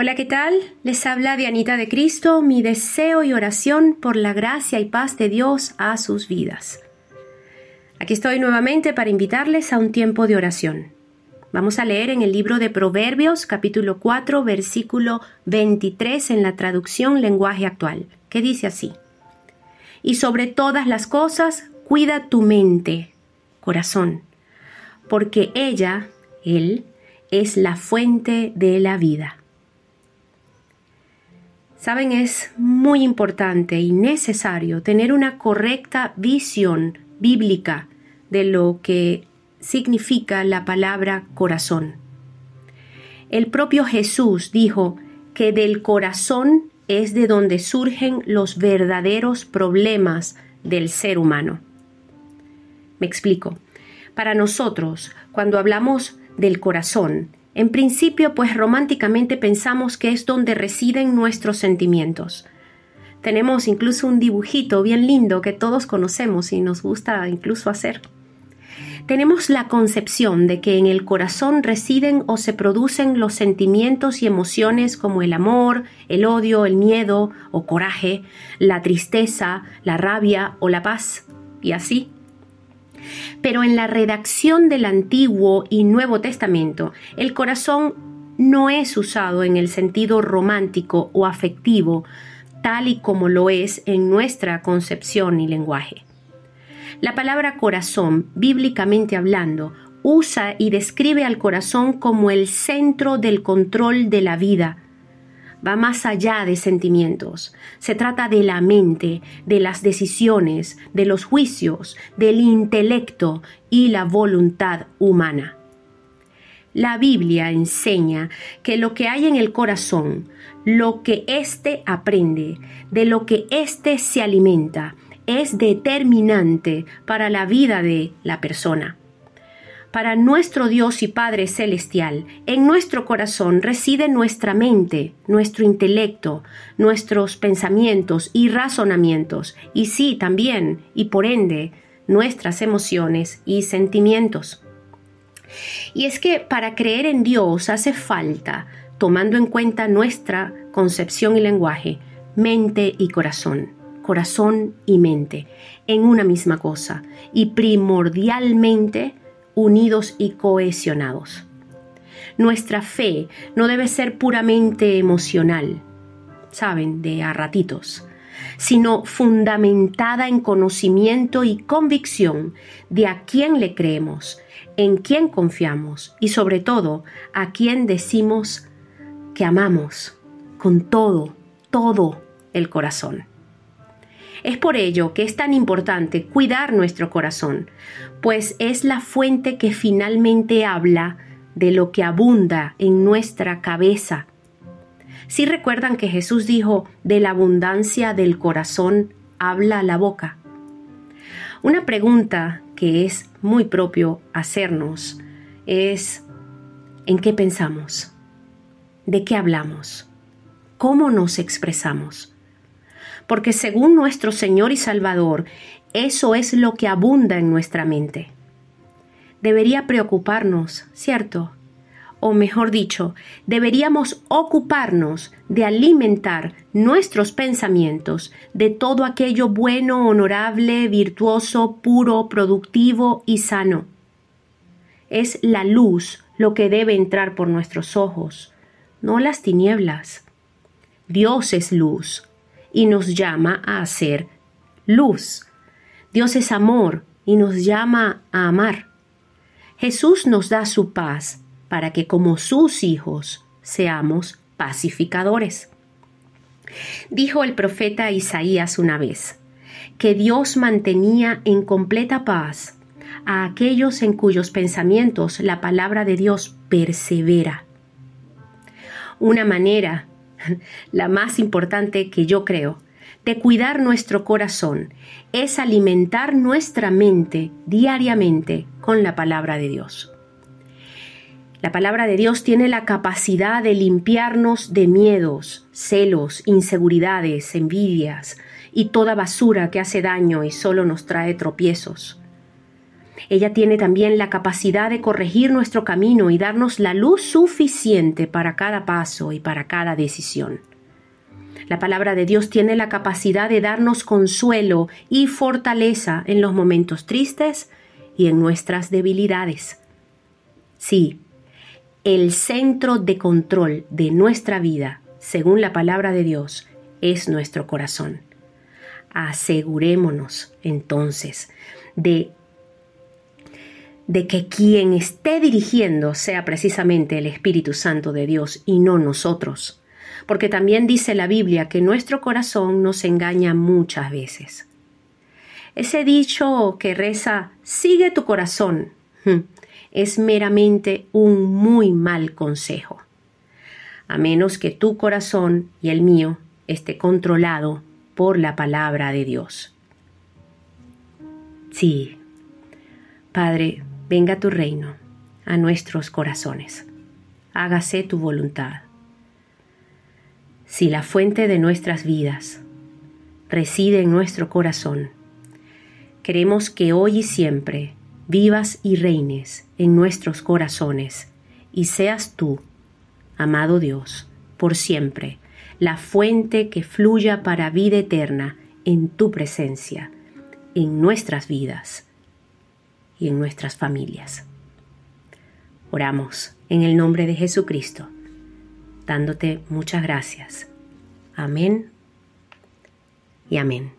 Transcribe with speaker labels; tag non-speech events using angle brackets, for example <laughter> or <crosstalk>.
Speaker 1: Hola, ¿qué tal? Les habla Dianita de Cristo, mi deseo y oración por la gracia y paz de Dios a sus vidas. Aquí estoy nuevamente para invitarles a un tiempo de oración. Vamos a leer en el libro de Proverbios capítulo 4 versículo 23 en la traducción lenguaje actual, que dice así. Y sobre todas las cosas, cuida tu mente, corazón, porque ella, él, es la fuente de la vida. Saben, es muy importante y necesario tener una correcta visión bíblica de lo que significa la palabra corazón. El propio Jesús dijo que del corazón es de donde surgen los verdaderos problemas del ser humano. Me explico. Para nosotros, cuando hablamos del corazón, en principio, pues románticamente pensamos que es donde residen nuestros sentimientos. Tenemos incluso un dibujito bien lindo que todos conocemos y nos gusta incluso hacer. Tenemos la concepción de que en el corazón residen o se producen los sentimientos y emociones como el amor, el odio, el miedo o coraje, la tristeza, la rabia o la paz, y así pero en la redacción del Antiguo y Nuevo Testamento, el corazón no es usado en el sentido romántico o afectivo, tal y como lo es en nuestra concepción y lenguaje. La palabra corazón, bíblicamente hablando, usa y describe al corazón como el centro del control de la vida, va más allá de sentimientos. Se trata de la mente, de las decisiones, de los juicios, del intelecto y la voluntad humana. La Biblia enseña que lo que hay en el corazón, lo que éste aprende, de lo que éste se alimenta, es determinante para la vida de la persona para nuestro Dios y Padre Celestial. En nuestro corazón reside nuestra mente, nuestro intelecto, nuestros pensamientos y razonamientos, y sí también, y por ende, nuestras emociones y sentimientos. Y es que para creer en Dios hace falta, tomando en cuenta nuestra concepción y lenguaje, mente y corazón, corazón y mente, en una misma cosa, y primordialmente unidos y cohesionados. Nuestra fe no debe ser puramente emocional, saben, de a ratitos, sino fundamentada en conocimiento y convicción de a quién le creemos, en quién confiamos y sobre todo a quién decimos que amamos con todo, todo el corazón. Es por ello que es tan importante cuidar nuestro corazón, pues es la fuente que finalmente habla de lo que abunda en nuestra cabeza. Si recuerdan que Jesús dijo, de la abundancia del corazón habla la boca. Una pregunta que es muy propio hacernos es, ¿en qué pensamos? ¿De qué hablamos? ¿Cómo nos expresamos? Porque según nuestro Señor y Salvador, eso es lo que abunda en nuestra mente. Debería preocuparnos, ¿cierto? O mejor dicho, deberíamos ocuparnos de alimentar nuestros pensamientos de todo aquello bueno, honorable, virtuoso, puro, productivo y sano. Es la luz lo que debe entrar por nuestros ojos, no las tinieblas. Dios es luz, y nos llama a hacer luz. Dios es amor y nos llama a amar. Jesús nos da su paz para que como sus hijos seamos pacificadores. Dijo el profeta Isaías una vez, que Dios mantenía en completa paz a aquellos en cuyos pensamientos la palabra de Dios persevera. Una manera <laughs> la más importante que yo creo, de cuidar nuestro corazón, es alimentar nuestra mente diariamente con la palabra de Dios. La palabra de Dios tiene la capacidad de limpiarnos de miedos, celos, inseguridades, envidias y toda basura que hace daño y solo nos trae tropiezos. Ella tiene también la capacidad de corregir nuestro camino y darnos la luz suficiente para cada paso y para cada decisión. La palabra de Dios tiene la capacidad de darnos consuelo y fortaleza en los momentos tristes y en nuestras debilidades. Sí, el centro de control de nuestra vida, según la palabra de Dios, es nuestro corazón. Asegurémonos entonces de de que quien esté dirigiendo sea precisamente el Espíritu Santo de Dios y no nosotros, porque también dice la Biblia que nuestro corazón nos engaña muchas veces. Ese dicho que reza, sigue tu corazón, hmm, es meramente un muy mal consejo, a menos que tu corazón y el mío esté controlado por la palabra de Dios. Sí, Padre, venga tu reino a nuestros corazones. Hágase tu voluntad. Si la fuente de nuestras vidas reside en nuestro corazón, queremos que hoy y siempre vivas y reines en nuestros corazones y seas tú, amado Dios, por siempre, la fuente que fluya para vida eterna en tu presencia, en nuestras vidas y en nuestras familias. Oramos en el nombre de Jesucristo, dándote muchas gracias. Amén y amén.